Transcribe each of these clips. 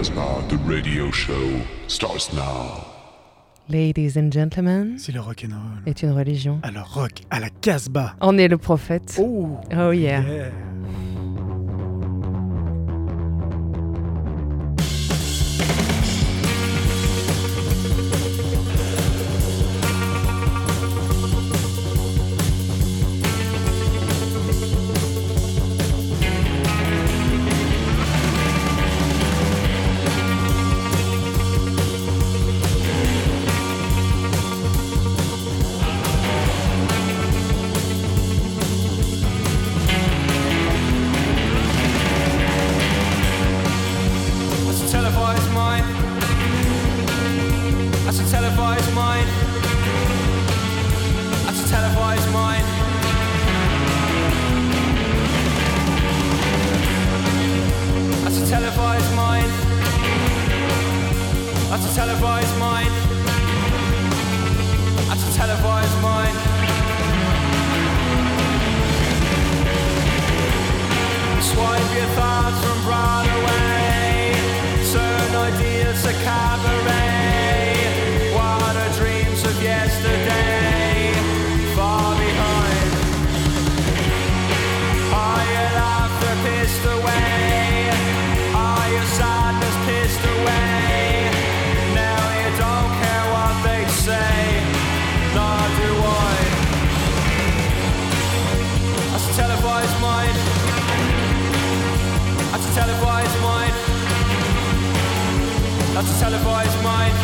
Casbah, the radio show starts now. Ladies and gentlemen, Si le rock and roll. est une religion. Alors rock à la Casbah. En est le prophète. Oh, Oh yeah. yeah. Televised mind.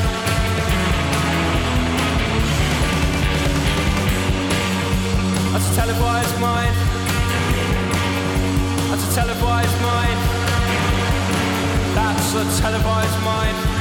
That's a televised mind. That's a televised mind. That's a televised mind.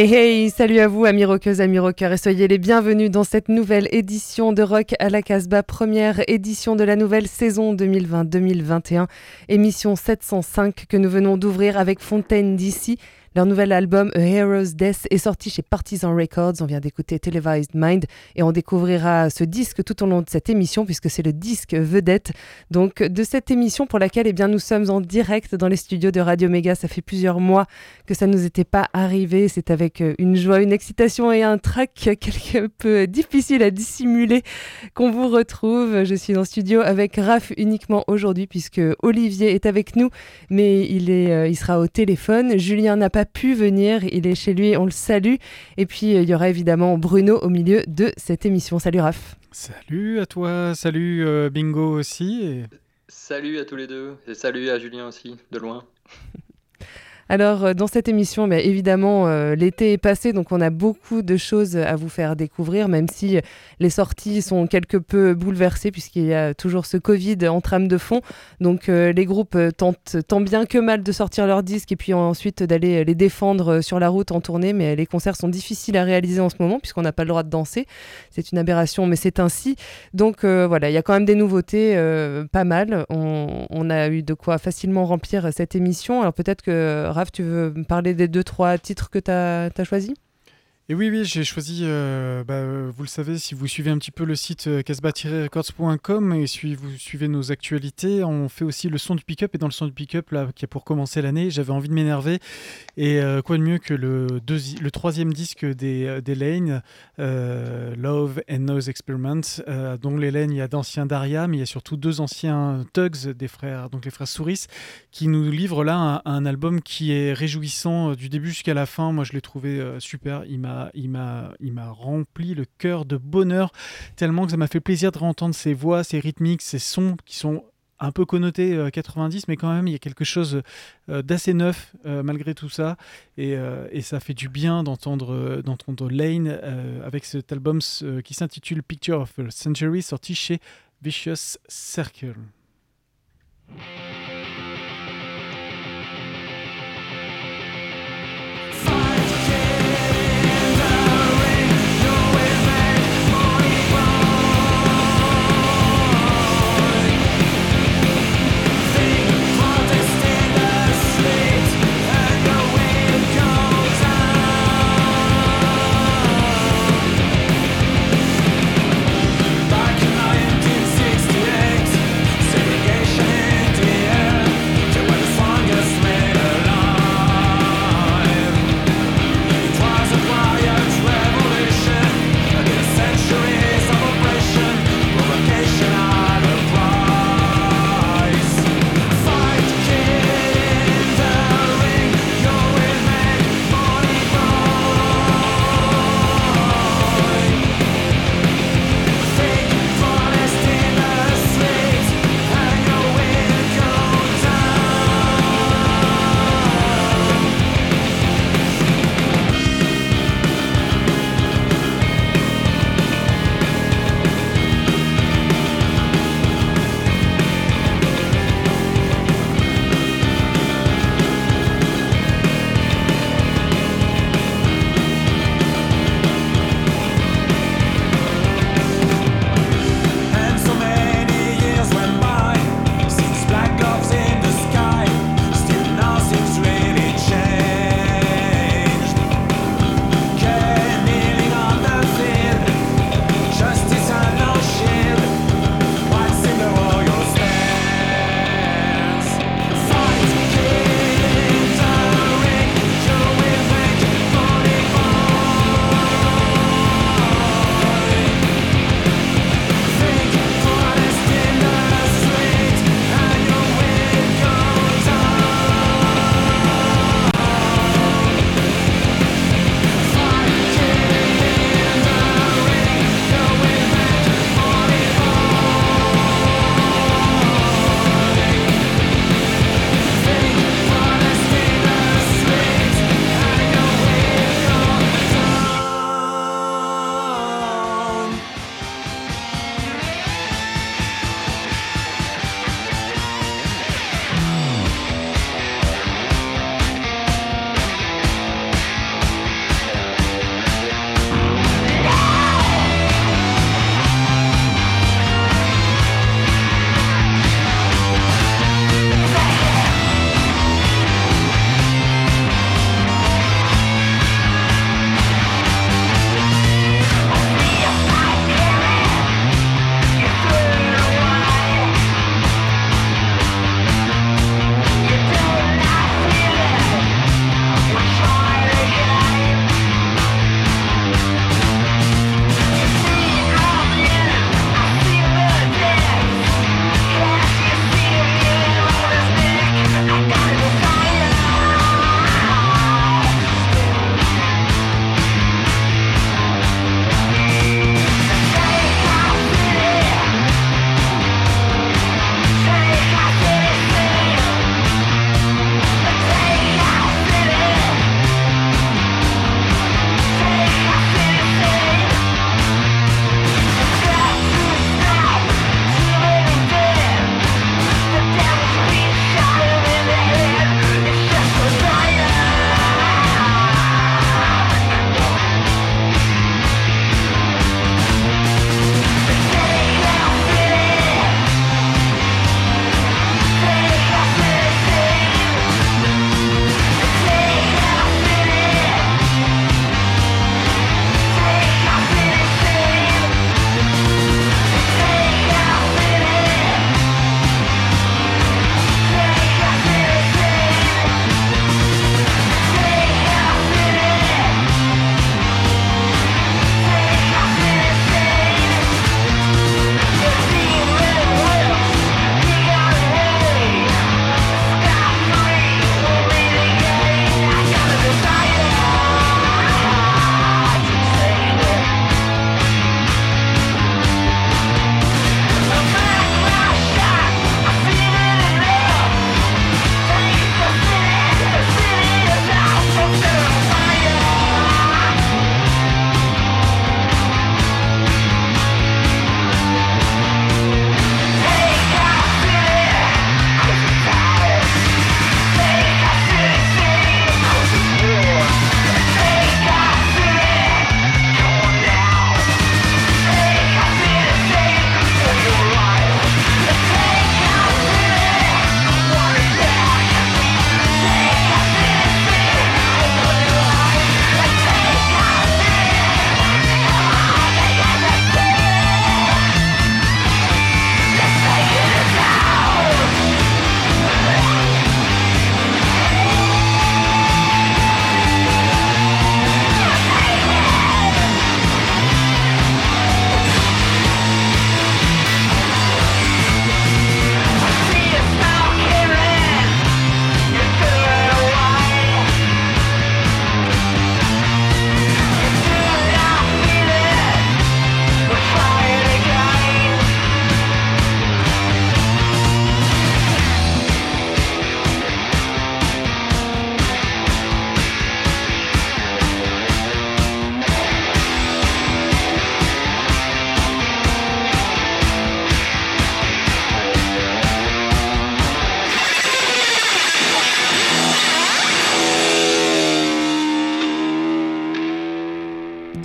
Hey hey, salut à vous amis rockeuses, amis rockeurs et soyez les bienvenus dans cette nouvelle édition de Rock à la Casbah, première édition de la nouvelle saison 2020-2021, émission 705 que nous venons d'ouvrir avec Fontaine d'ici. Leur nouvel album A Hero's Death est sorti chez Partisan Records. On vient d'écouter Televised Mind et on découvrira ce disque tout au long de cette émission puisque c'est le disque vedette donc de cette émission pour laquelle eh bien nous sommes en direct dans les studios de Radio Méga. Ça fait plusieurs mois que ça nous était pas arrivé. C'est avec euh, une joie, une excitation et un trac quelque peu difficile à dissimuler qu'on vous retrouve. Je suis en studio avec Raph uniquement aujourd'hui puisque Olivier est avec nous, mais il est, euh, il sera au téléphone. Julien n'a pu venir, il est chez lui, on le salue. Et puis euh, il y aura évidemment Bruno au milieu de cette émission. Salut Raph. Salut à toi, salut euh, Bingo aussi. et- Salut à tous les deux, et salut à Julien aussi, de loin. Alors, euh, dans cette émission, bah, évidemment, euh, l'été est passé, donc on a beaucoup de choses à vous faire découvrir, même si les sorties sont quelque peu bouleversées, puisqu'il y a toujours ce Covid en trame de fond. Donc, euh, les groupes tentent tant bien que mal de sortir leurs disques et puis ensuite d'aller les défendre sur la route en tournée. Mais les concerts sont difficiles à réaliser en ce moment, puisqu'on n'a pas le droit de danser. C'est une aberration, mais c'est ainsi. Donc, voilà, il y a quand même des nouveautés, pas mal. On a eu de quoi facilement remplir cette émission. Alors, peut-être que Raph, tu veux me parler des deux, trois titres que tu as, choisis? Et oui, oui, j'ai choisi, euh, bah, euh, vous le savez, si vous suivez un petit peu le site euh, casbah-records.com et si vous suivez nos actualités, on fait aussi le son du pick-up. Et dans le son du pick-up, là, qui est pour commencer l'année, j'avais envie de m'énerver. Et quoi de mieux que le, deuxi- le troisième disque des, Lane, Love and Nose Experiment. Dont les Lane, il y a d'anciens Daria, mais il y a surtout deux anciens Tugs, des frères, donc les frères Souris, qui nous livrent là un, un album qui est réjouissant du début jusqu'à la fin. Moi, je l'ai trouvé super. Il m'a, il m'a rempli le cœur de bonheur tellement que ça m'a fait plaisir de réentendre ces voix, ces rythmiques, ces sons qui sont un peu connotés euh, 90, mais quand même, il y a quelque chose euh, d'assez neuf euh, malgré tout ça. Et, euh, et ça fait du bien d'entendre, d'entendre Lane avec cet album qui s'intitule Picture of a Century, sorti chez Vicious Circle.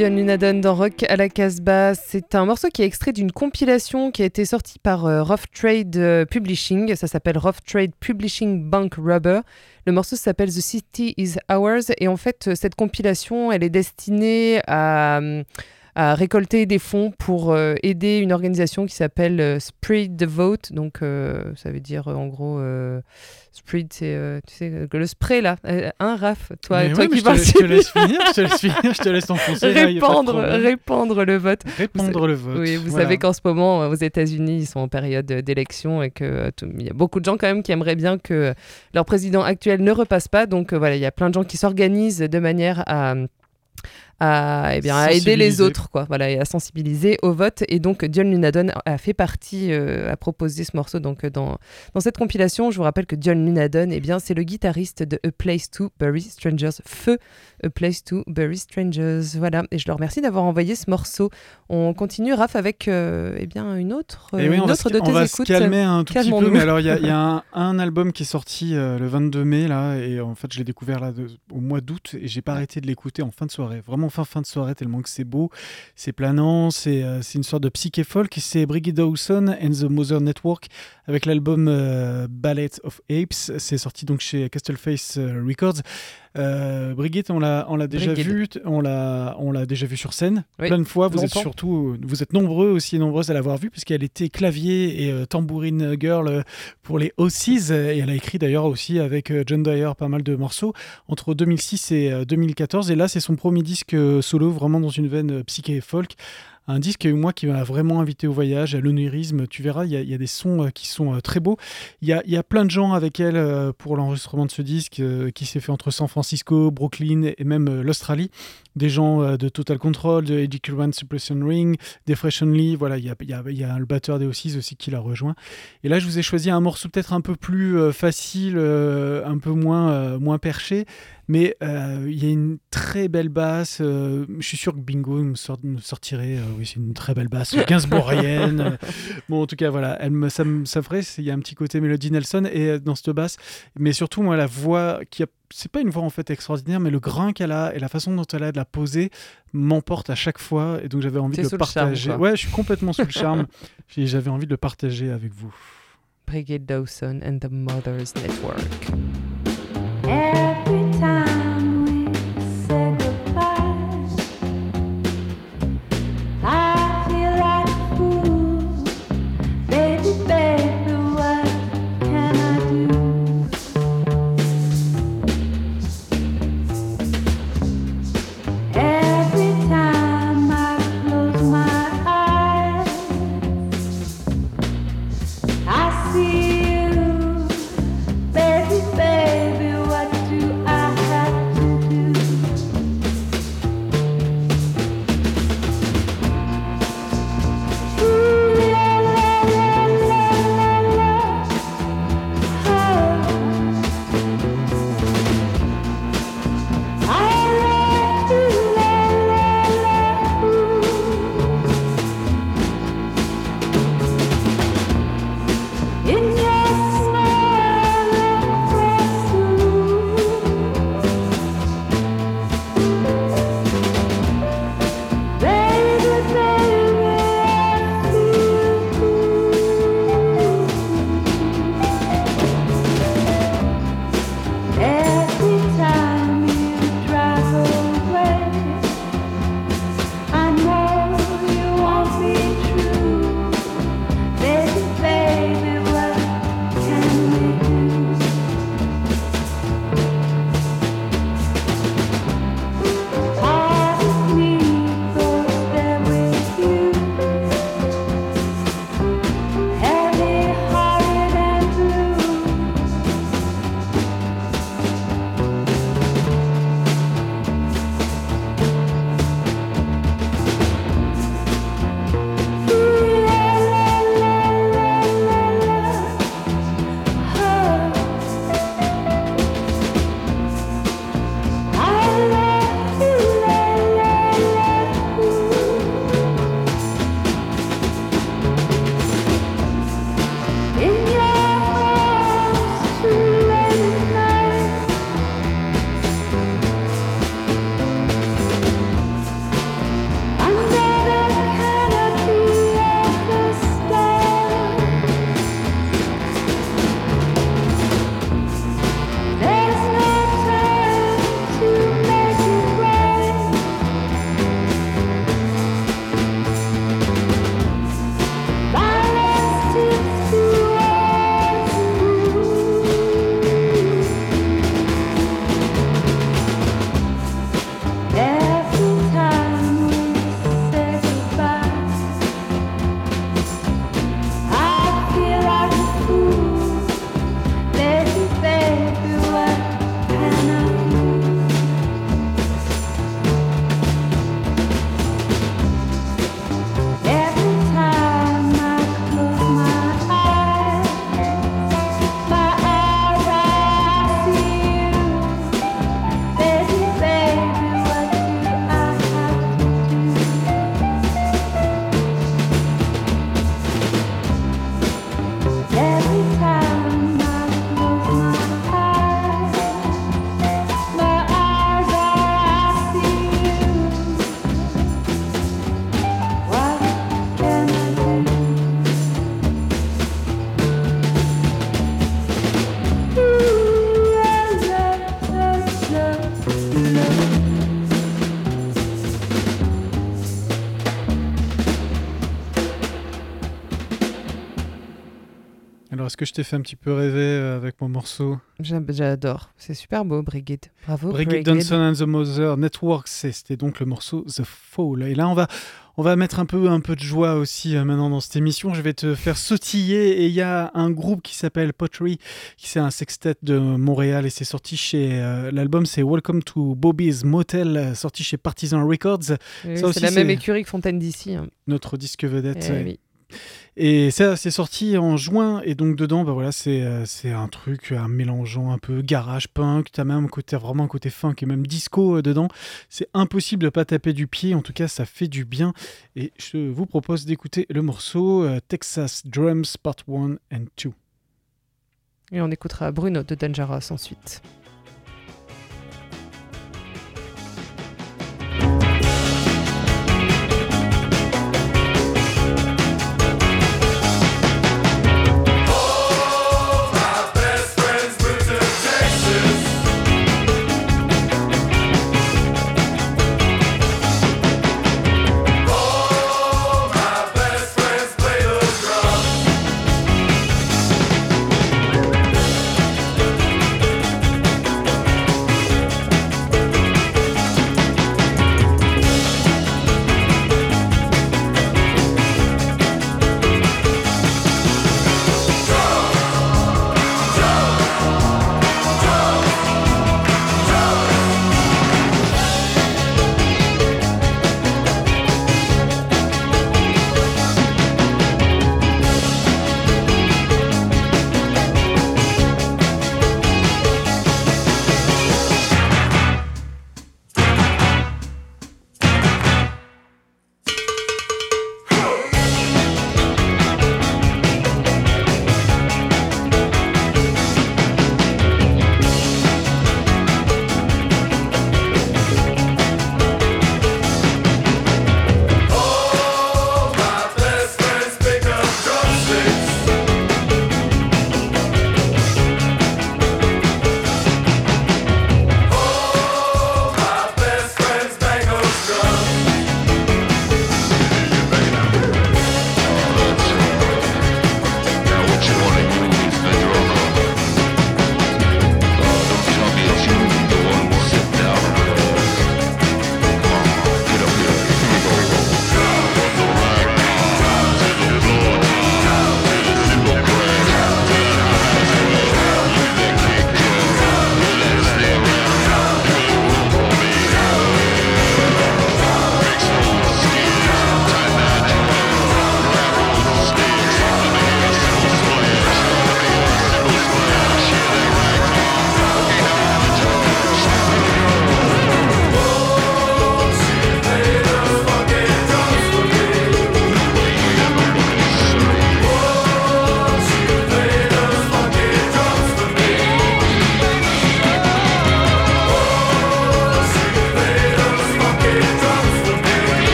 John Lunadon dans Rock à la Casbah. C'est un morceau qui est extrait d'une compilation qui a été sortie par euh, Rough Trade euh, Publishing. Ça s'appelle Rough Trade Publishing Bank Rubber. Le morceau s'appelle The City Is Ours. Et en fait, cette compilation, elle est destinée à à récolter des fonds pour euh, aider une organisation qui s'appelle euh, Spread the Vote. Donc, euh, ça veut dire en gros, Spread, c'est tu sais, le spray là. un Raph, toi, toi qui parles. Je te laisse finir, je te laisse finir, je te laisse. Répandre, répandre le vote. Répandre le vote. Oui, vous savez qu'en ce moment, aux États-Unis, ils sont en période d'élection et qu'il y a beaucoup de gens quand même qui aimeraient bien que leur président actuel ne repasse pas. Donc voilà, il y a plein de gens qui s'organisent de manière à à, eh bien, à aider les autres, quoi, voilà, et à sensibiliser au vote. Et donc, John Lunadon a fait partie, euh, a proposé ce morceau donc, dans, dans cette compilation. Je vous rappelle que John Lunadon, eh bien, c'est le guitariste de A Place to Bury Strangers, Feu A Place to Bury Strangers. Voilà, et je le remercie d'avoir envoyé ce morceau. On continue, Raph, avec euh, eh bien, une autre, eh une autre de tes on va Se calmer un tout petit peu, mais alors il y a, y a un, album qui est sorti euh, le 22 mai, là, et en fait, je l'ai découvert là, au mois d'août, et j'ai pas arrêté de l'écouter en fin de soirée. Vraiment fin de soirée tellement que c'est beau, c'est planant, c'est euh, une sorte de psyché folk. C'est Brigitte Dawson and the Mother Network avec l'album euh, Ballet of Apes. C'est sorti donc chez Castleface euh, Records. Euh, Brigitte, on l'a, on l'a déjà vu, on l'a, on l'a déjà vu sur scène. Plein de fois. Vous êtes surtout, vous êtes nombreux aussi nombreuses à l'avoir vu puisqu'elle était clavier et tambourine girl pour les O6 et elle a écrit d'ailleurs aussi avec John Dyer pas mal de morceaux entre 2006 et 2014 et là c'est son premier disque solo vraiment dans une veine psyché folk un disque moi qui m'a vraiment invité au voyage, à l'onirisme. Tu verras, il y, a des sons euh, qui sont euh, très beaux. Il y a, plein de gens avec elle euh, pour l'enregistrement de ce disque qui s'est fait entre San Francisco, Brooklyn et même l'Australie. Des gens de Total Control, de Eddie Curran Suppression Ring, des Fresh Only. Voilà, il y a, y a, le batteur des O6 aussi qui l'a rejoint. Et là, je vous ai choisi un morceau peut-être un peu plus facile, un peu moins, moins perché. Mais euh, il y a une très belle basse. Euh, je suis sûr que Bingo me, sortirait. Euh, oui, c'est une très belle basse gainsbourienne. bon, en tout cas, voilà. Elle me, ça, ça ferait. Il y a un petit côté Melody Nelson et dans cette basse. Mais surtout, moi, la voix qui a c'est pas une voix en fait extraordinaire, mais le grain qu'elle a et la façon dont elle a de la poser m'emporte à chaque fois. Et donc j'avais envie de le partager. ouais, je suis complètement sous le charme. J'avais envie de le partager avec vous. Brigitte Dawson and the Mothers Network. Que je t'ai fait un petit peu rêver euh, avec mon morceau J'adore. C'est super beau, Brigitte. Bravo. Brigitte Johnson and the Mother Network, c'était donc le morceau The Fall. Et là, on va, on va mettre un peu, un peu de joie aussi euh, maintenant dans cette émission. Je vais te faire sautiller. Et il y a un groupe qui s'appelle Pottery, qui c'est un sextet de Montréal. Et c'est sorti chez. Euh, l'album, c'est Welcome to Bobby's Motel, sorti chez Partisan Records. c'est la même écurie que Fontaine d'ici. Hein. Notre disque vedette. Eh oui. Et ça, c'est sorti en juin. Et donc, dedans, bah voilà, c'est, euh, c'est un truc, un mélangeant un peu garage punk. T'as même un côté, vraiment un côté funk et même disco euh, dedans. C'est impossible de pas taper du pied. En tout cas, ça fait du bien. Et je vous propose d'écouter le morceau euh, Texas Drums Part 1 and 2. Et on écoutera Bruno de Dangerous ensuite.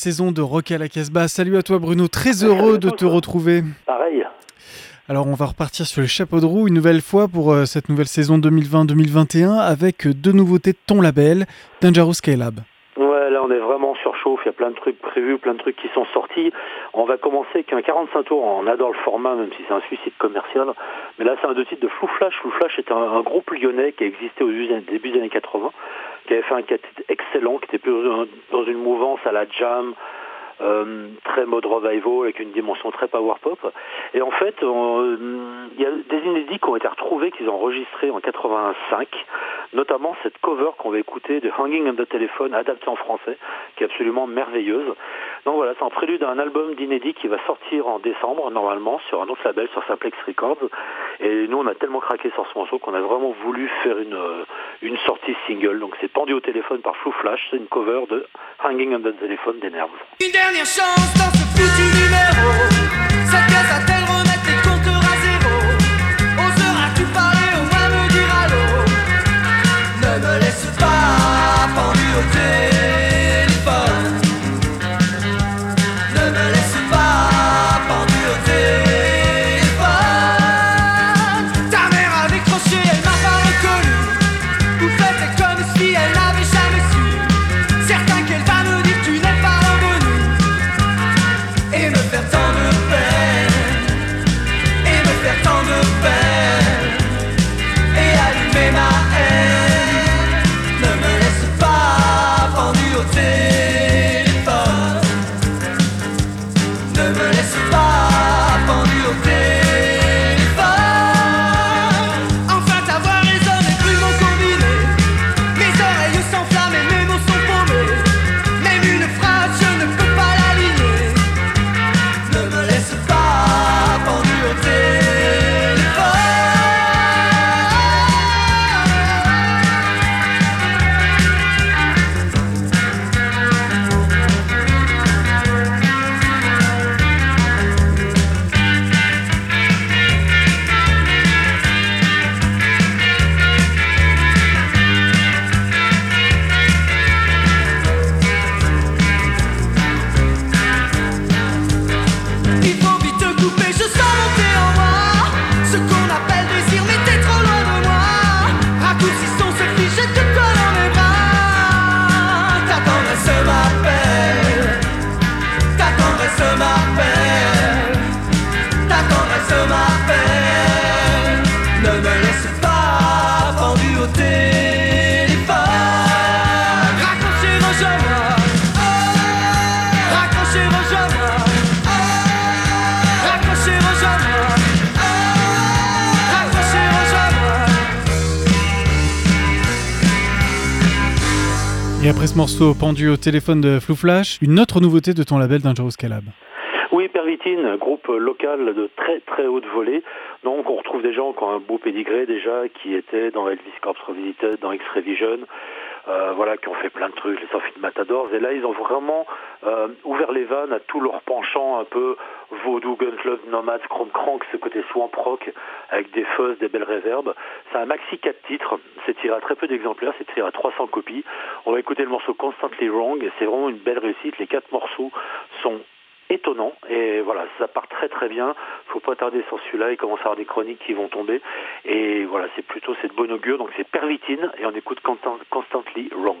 Saison de Rock à la Casbah. Salut à toi Bruno, très heureux de te retrouver. Pareil. Alors on va repartir sur le chapeau de roue une nouvelle fois pour euh, cette nouvelle saison 2020-2021 avec euh, deux nouveautés de ton label, Dangerous Skylab. Ouais, là on est vraiment sur chauffe, il y a plein de trucs prévus, plein de trucs qui sont sortis. On va commencer avec un 45 tours, on adore le format même si c'est un suicide commercial. Mais là c'est un deux titres de Flou Flash. Flou Flash est un, un groupe lyonnais qui a existé au début des années 80, qui avait fait un titre excellent, qui était plus dans une mouvance à la jam, euh, très mode revival avec une dimension très power pop. Et en fait, euh, il y a des inédits qui ont été retrouvés, qu'ils ont enregistrés en 85, notamment cette cover qu'on va écouter de Hanging on the Telephone, adaptée en français, qui est absolument merveilleuse. Donc voilà, c'est en prélude d'un album d'inédit qui va sortir en décembre, normalement, sur un autre label, sur Simplex Records. Et nous, on a tellement craqué sur ce morceau qu'on a vraiment voulu faire une, euh, une sortie single. Donc c'est pendu au téléphone par Flou Flash, c'est une cover de Hanging on the Telephone des Nerves. Dernière chance dans ce foutu numéro. Cette pièce a-t-elle remettre les compteurs à zéro? Oseras-tu parler au moins me dire allô Ne me laisse pas pendu au téléphone. Pendu au téléphone de Flou Flash, une autre nouveauté de ton label Dangerous Skylab. Oui, Pervitine, groupe local de très très haute volée. Donc on retrouve des gens qui ont un beau pédigré déjà, qui étaient dans Elvis Corps Revisited, dans X-Ray Vision, euh, voilà, qui ont fait plein de trucs, les Sophies de Matadors. Et là, ils ont vraiment euh, ouvert les vannes à tout leur penchant un peu vaudou, guns love, nomade, chrome crank, ce côté swamp rock, avec des fuzz, des belles réverbes. C'est un maxi 4 titres, c'est tiré à très peu d'exemplaires, c'est tiré à 300 copies. On va écouter le morceau Constantly Wrong, et c'est vraiment une belle réussite. Les quatre morceaux sont étonnant. Et voilà ça part très très bien. Faut pas tarder sur celui-là. Il commence à avoir des chroniques qui vont tomber. Et voilà c'est plutôt cette bonne augure. Donc c'est Pervitine et on écoute Constant- Constantly Wrong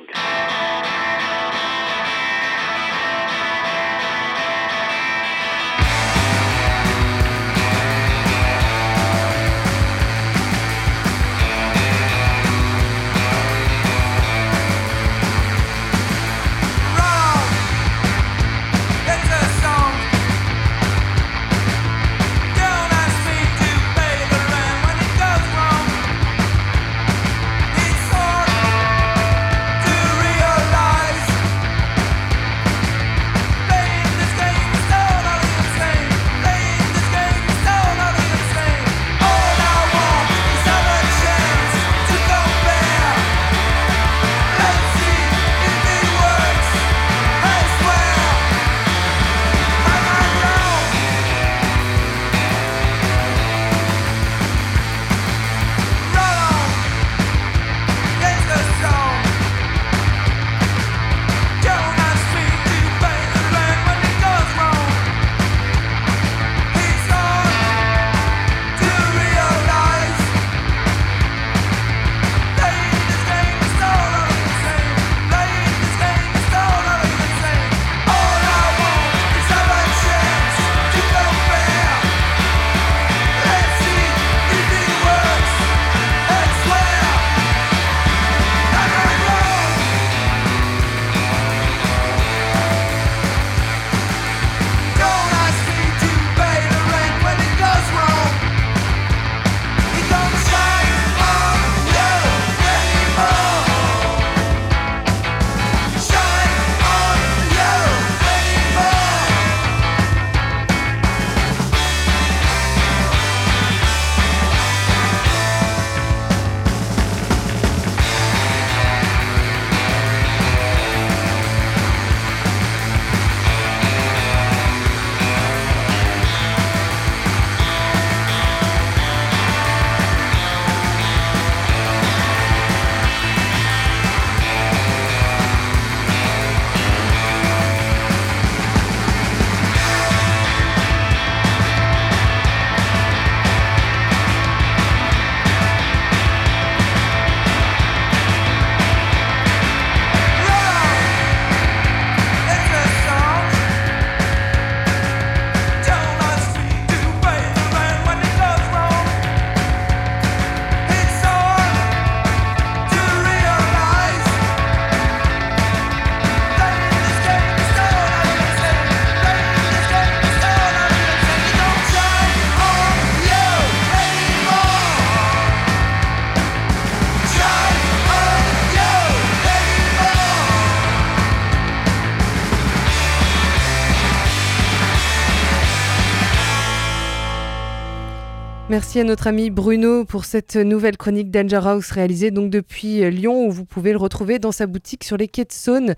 Merci à notre ami Bruno pour cette nouvelle chronique Danger House réalisée donc depuis Lyon où vous pouvez le retrouver dans sa boutique sur les quais de Saône.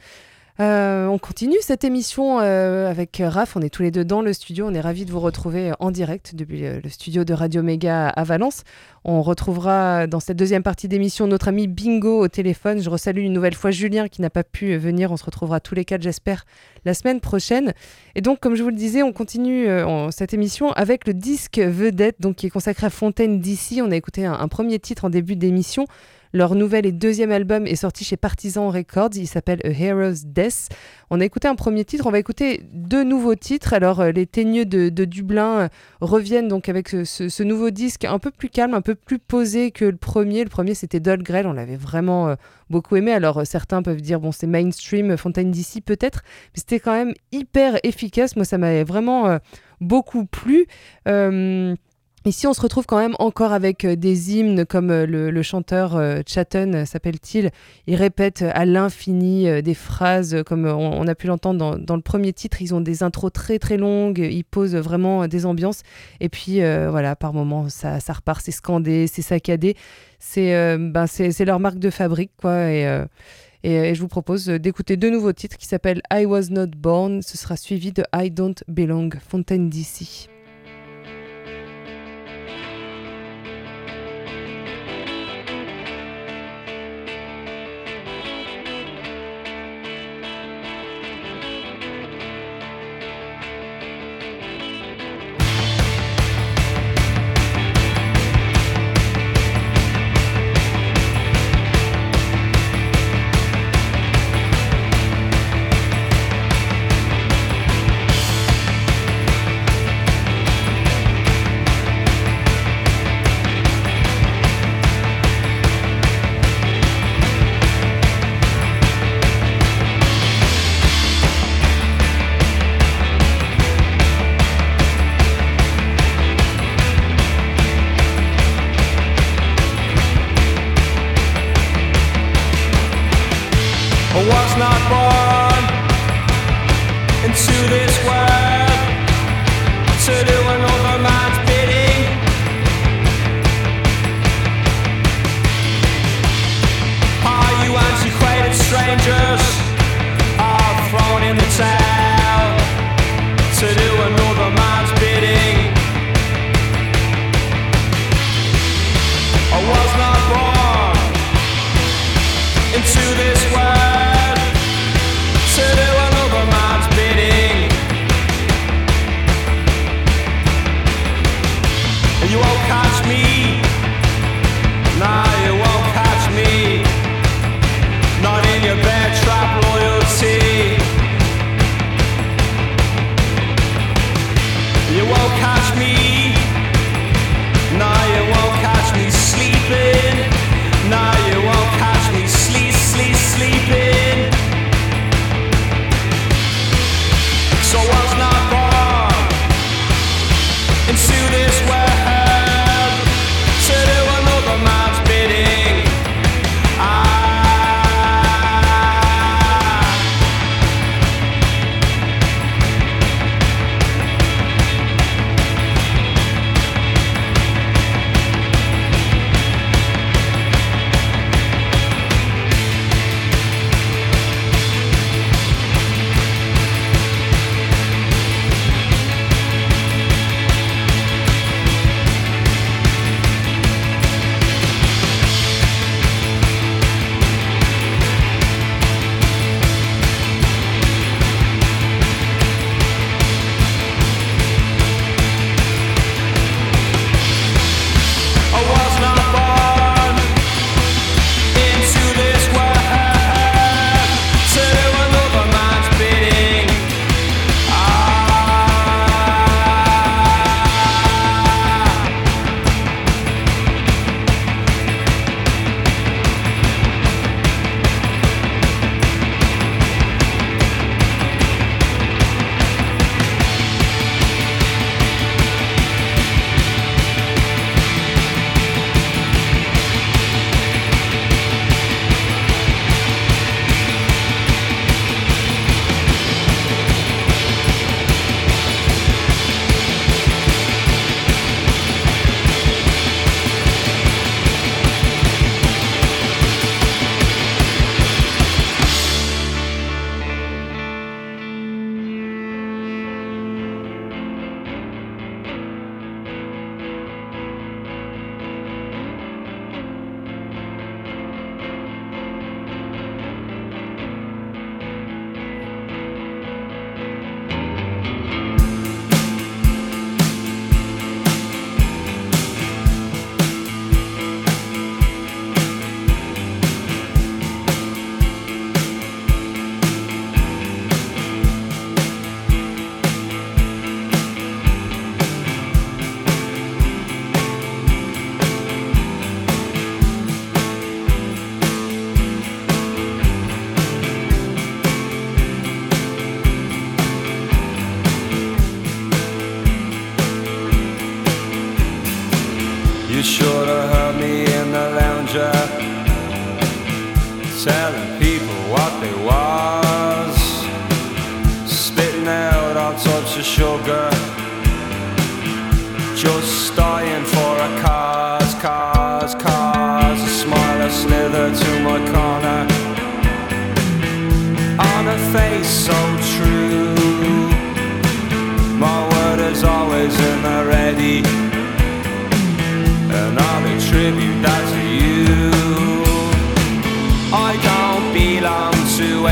Euh, on continue cette émission euh, avec Raph. On est tous les deux dans le studio. On est ravis de vous retrouver en direct depuis le studio de Radio Méga à Valence. On retrouvera dans cette deuxième partie d'émission notre ami Bingo au téléphone. Je resalue une nouvelle fois Julien qui n'a pas pu venir. On se retrouvera tous les quatre, j'espère, la semaine prochaine. Et donc, comme je vous le disais, on continue euh, cette émission avec le disque vedette, donc qui est consacré à Fontaine d'ici. On a écouté un premier titre en début d'émission. Leur nouvel et deuxième album est sorti chez Partisan Records. Il s'appelle A Hero's Death. On a écouté un premier titre. On va écouter deux nouveaux titres. Alors, euh, les Teigneux de, Dublin euh, reviennent donc avec ce, nouveau disque un peu plus calme, un peu plus posé que le premier. Le premier, c'était Grell. On l'avait vraiment euh, beaucoup aimé. Alors, certains peuvent dire, bon, c'est mainstream, Fontaine d'ici peut-être. Mais c'était quand même hyper efficace. Moi, ça m'avait vraiment beaucoup plu. Ici, on se retrouve quand même encore avec euh, des hymnes comme euh, le, chanteur euh, Chatton s'appelle-t-il. Il répète à l'infini des phrases comme on, a pu l'entendre dans, le premier titre. Ils ont des intros très très longues, ils posent vraiment des ambiances. Et puis voilà, par moments, ça, repart, c'est scandé, c'est saccadé. C'est ben, c'est leur marque de fabrique, quoi. Et, et, je vous propose d'écouter deux nouveaux titres qui s'appellent I Was Not Born. Ce sera suivi de I Don't Belong, Fontaine d'ici.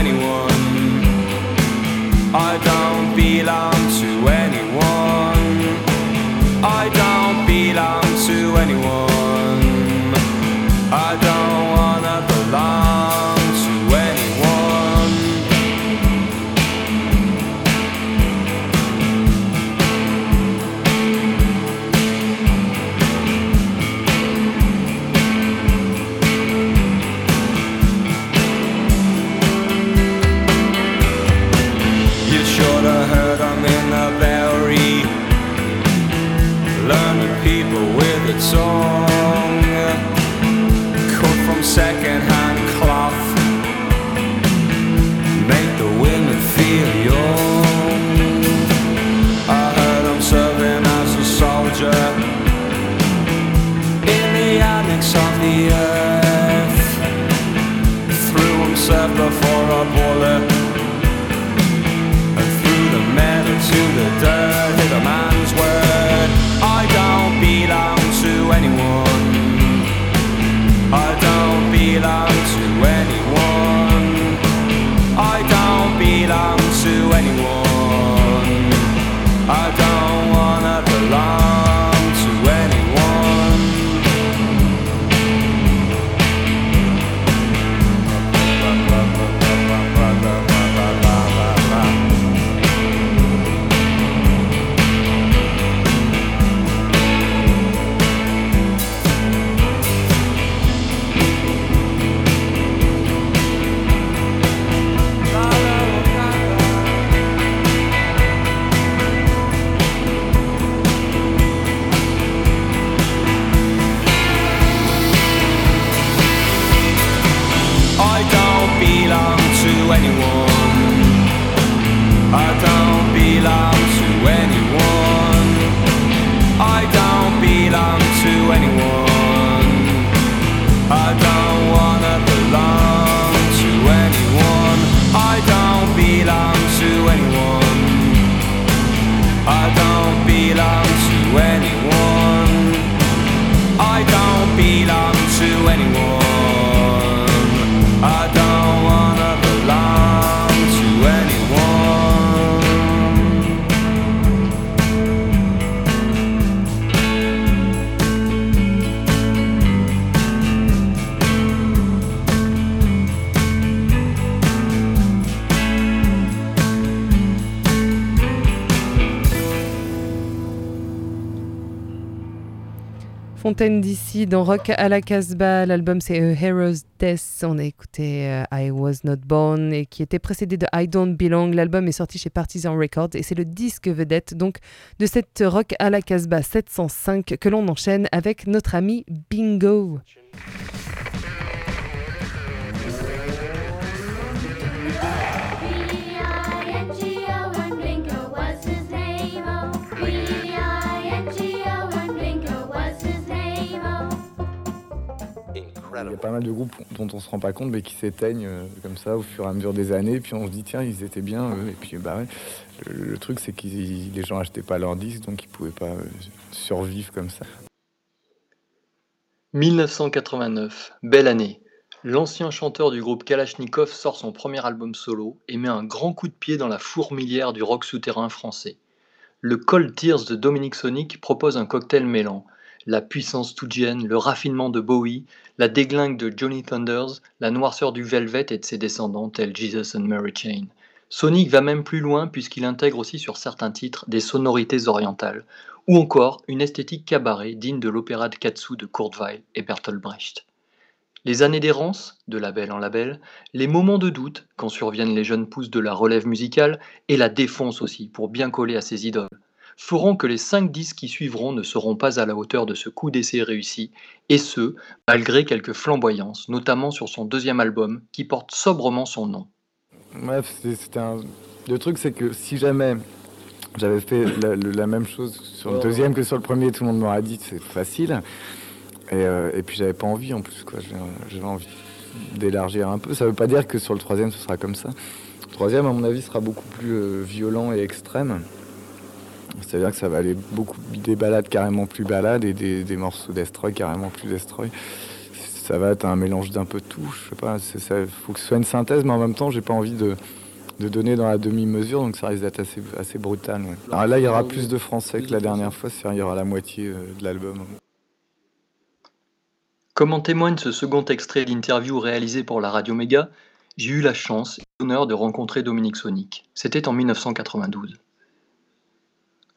Anyone. Fontaine d'ici dans Rock à la Casbah. L'album c'est A Hero's Death. On a écouté euh, I Was Not Born et qui était précédé de I Don't Belong. L'album est sorti chez Partisan Records et c'est le disque vedette donc de cette Rock à la Casbah 705 que l'on enchaîne avec notre ami Bingo. Il y a pas mal de groupes dont on se rend pas compte mais qui s'éteignent euh, comme ça au fur et à mesure des années. Puis on se dit tiens ils étaient bien eux. Et puis bah ouais, le, le truc c'est que les gens achetaient pas leurs disques donc ils pouvaient pas euh, survivre comme ça. 1989, belle année. L'ancien chanteur du groupe Kalachnikov sort son premier album solo et met un grand coup de pied dans la fourmilière du rock souterrain français. Le Cold Tears de Dominique Sonic propose un cocktail mêlant la puissance tougienne, le raffinement de Bowie, la déglingue de Johnny Thunders, la noirceur du Velvet et de ses descendants tels Jesus and Mary Chain. Sonic va même plus loin puisqu'il intègre aussi sur certains titres des sonorités orientales, ou encore une esthétique cabaret digne de l'opéra de Katsu de Kurt Weill et Bertolt Brecht. Les années d'errance, de label en label, les moments de doute quand surviennent les jeunes pousses de la relève musicale et la défonce aussi pour bien coller à ses idoles, feront que les cinq disques qui suivront ne seront pas à la hauteur de ce coup d'essai réussi, et ce, malgré quelques flamboyances, notamment sur son deuxième album, qui porte sobrement son nom. Bref, c'est- un... Le truc, c'est que si jamais j'avais fait la, même chose sur le deuxième que sur le premier, tout le monde m'aurait dit c'est facile. Et, euh, et puis j'avais pas envie en plus, quoi. J'avais envie d'élargir un peu. Ça veut pas dire que sur le troisième, ce sera comme ça. Le troisième, à mon avis, sera beaucoup plus euh, violent et extrême. C'est-à-dire que ça va aller beaucoup des balades carrément plus balades et des, morceaux destroy carrément plus destroy. Ça va être un mélange d'un peu tout. Je sais pas. Ça, faut que ce soit une synthèse, mais en même temps, j'ai pas envie de, de donner dans la demi-mesure, donc ça risque d'être assez, assez brutal. Alors là, il y aura plus de français que la dernière fois. c'est-à-dire Il y aura la moitié euh, de l'album. Comme en témoigne ce second extrait d'interview réalisé pour la Radio Méga, j'ai eu la chance et l'honneur de rencontrer Dominique Sonic. C'était en 1992.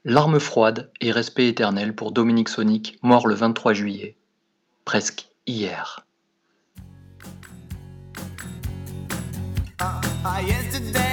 Larmes froides et respect éternel pour Dominique Sonic, mort le 23 juillet. Presque hier. Uh, yesterday,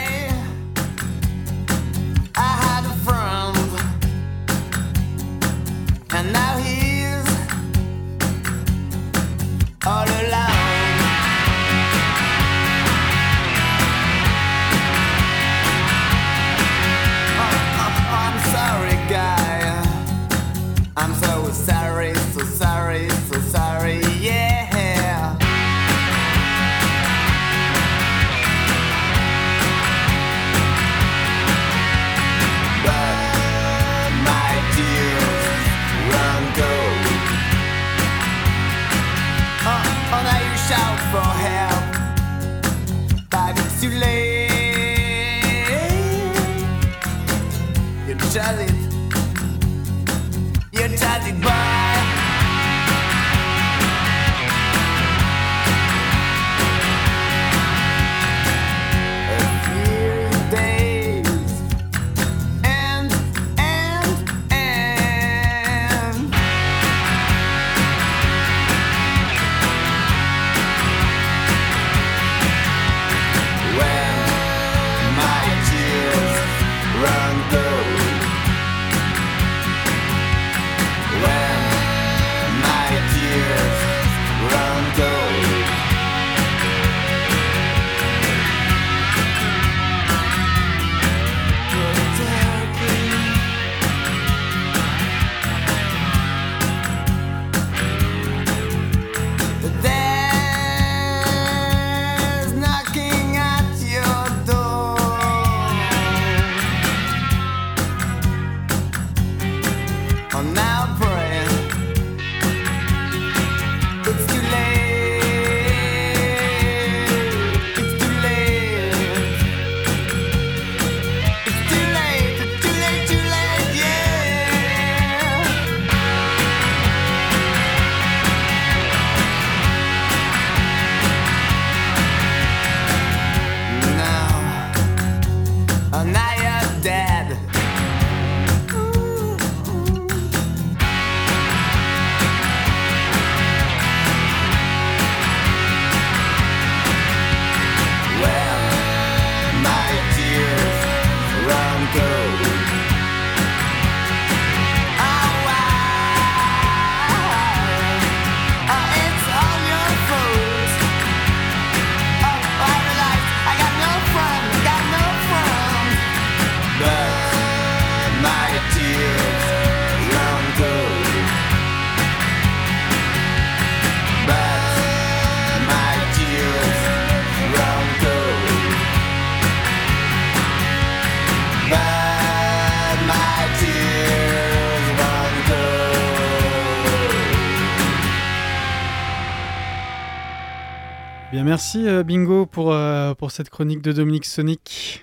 Bien, merci euh, Bingo pour, euh, pour cette chronique de Dominique Sonic.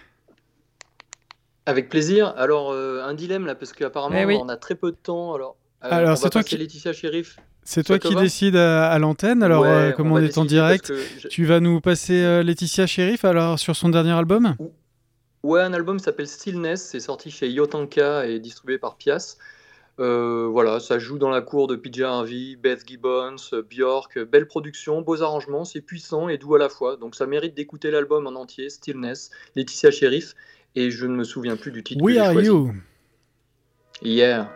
Avec plaisir. Alors, euh, un dilemme là, parce qu'apparemment, Eh oui. on a très peu de temps. Alors, euh, c'est toi qui- Laetitia Sheriff. C'est toi qui décides à, à l'antenne. Alors, Ouais, euh, comme on, est en direct, je- tu vas nous passer euh, Laetitia Sheriff alors, sur son dernier album? Ouais, un album s'appelle Stillness, c'est sorti chez Yotanka et distribué par Pias. Euh, voilà, ça joue dans la cour de PJ Harvey, Beth Gibbons, Björk, belle production, beaux arrangements, c'est puissant et doux à la fois. Donc ça mérite d'écouter l'album en entier, Stillness, Laetitia Sheriff, et je ne me souviens plus du titre que We j'ai Are choisi. You Yeah.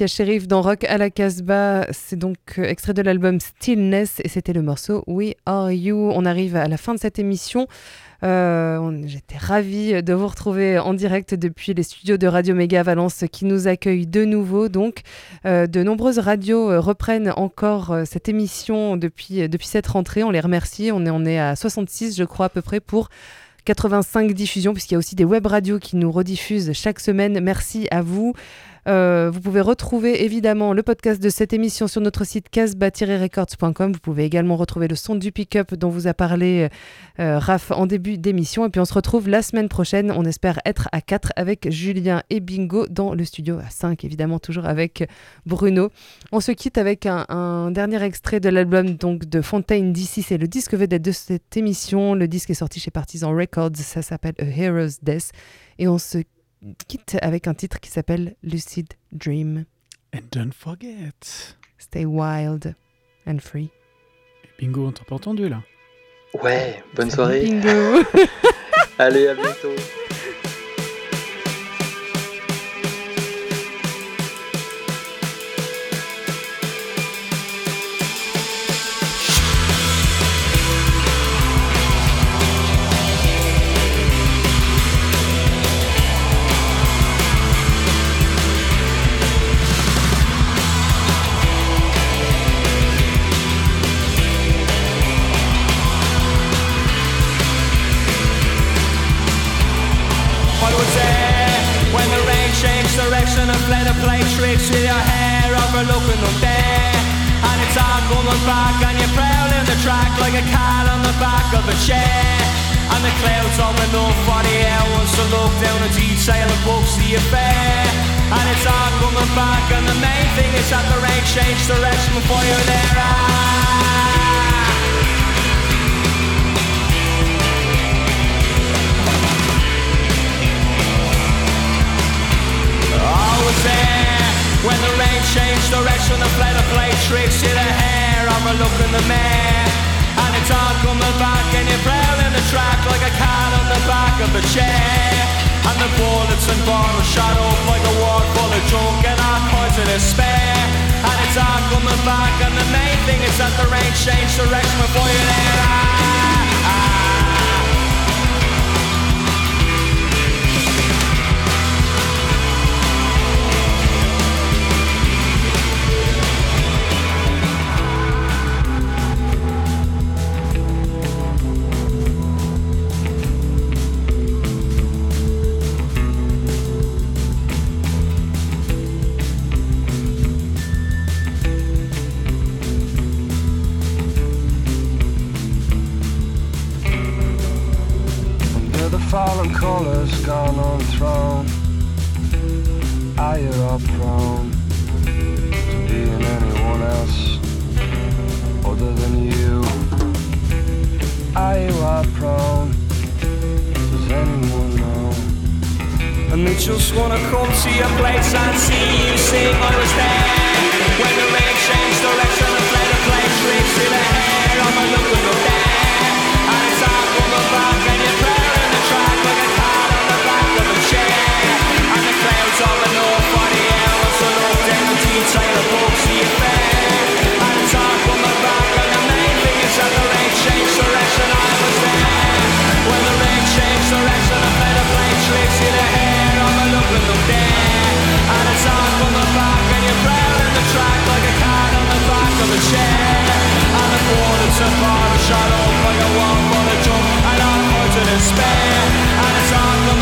Laetitia Sheriff dans Rock à la Casbah. C'est donc euh, extrait de l'album Stillness et c'était le morceau We Are You. On arrive à la fin de cette émission. Euh, J'étais ravie de vous retrouver en direct depuis les studios de Radio Méga Valence qui nous accueillent de nouveau. Donc, euh, de nombreuses radios reprennent encore cette émission depuis, depuis cette rentrée. On les remercie. On est, on est à 66, je crois, à peu près pour 85 diffusions, puisqu'il y a aussi des web radios qui nous rediffusent chaque semaine. Merci à vous. Euh, vous pouvez retrouver évidemment le podcast de cette émission sur notre site casbah-records.com. Vous pouvez également retrouver le son du pick-up dont vous a parlé euh, Raph en début d'émission. Et puis on se retrouve la semaine prochaine. On espère être à 4 avec Julien et Bingo dans le studio à 5, évidemment, toujours avec Bruno. On se quitte avec un, un dernier extrait de l'album donc de Fontaine d'ici. C'est le disque vedette de cette émission. Le disque est sorti chez Partisan Records. Ça s'appelle A Hero's Death. Et on se quitte avec un titre qui s'appelle Lucid Dream. And don't forget. Stay wild and free. Bingo, on t'a pas entendu là Ouais, bonne soirée. Bingo. Allez, à bientôt. A cat on the back of a chair. And the clouds for the air wants to look down a detail and books the affair. And it's all coming back and the main thing is that the rain changed direction before you're there. I was there when the rain changed direction. The flatter play tricks to the hair. Overlooking the mare, it's all coming back, and you're prowling the track like a cat on the back of a chair. And the bullets and bottles shot up like a wall full of junk and all kinds of despair. And it's all coming back, and the main thing is that the rain changed direction before you're there. fallen colors gone on throne. Are you up prone to being anyone else other than you? Are you up prone? Does anyone know? And they just wanna come to your place and see you sing. I was there when the rain changed direction and played a play trips to the hair. I'm a looking up there, and it's hard the back and you're. far a shadow, like a one bullet drum, and I'm out to despair, and it's on the